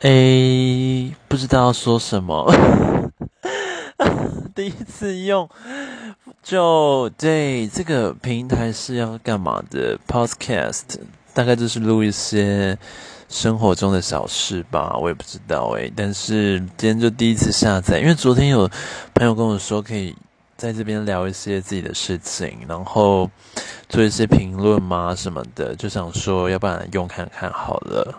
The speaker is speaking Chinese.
诶，不知道说什么，第一次用，就对这个平台是要干嘛的？Podcast 大概就是录一些生活中的小事吧，我也不知道诶。但是今天就第一次下载，因为昨天有朋友跟我说可以在这边聊一些自己的事情，然后做一些评论嘛什么的，就想说要不然用看看好了。